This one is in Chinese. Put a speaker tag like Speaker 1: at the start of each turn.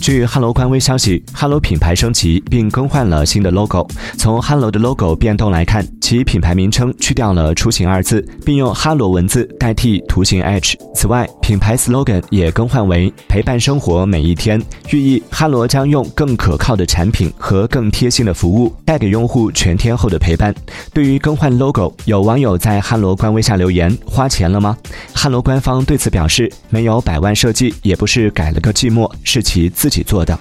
Speaker 1: 据哈罗官微消息，哈罗品牌升级并更换了新的 logo。从哈罗的 logo 变动来看，其品牌名称去掉了“出行”二字，并用哈罗文字代替图形 H。此外，品牌 slogan 也更换为“陪伴生活每一天”，寓意哈罗将用更可靠的产品和更贴心的服务，带给用户全天候的陪伴。对于更换 logo，有网友在哈罗官微下留言：“花钱了吗？”哈罗官方对此表示：“没有百万设计，也不是改了个寂寞，是其自。”己做的。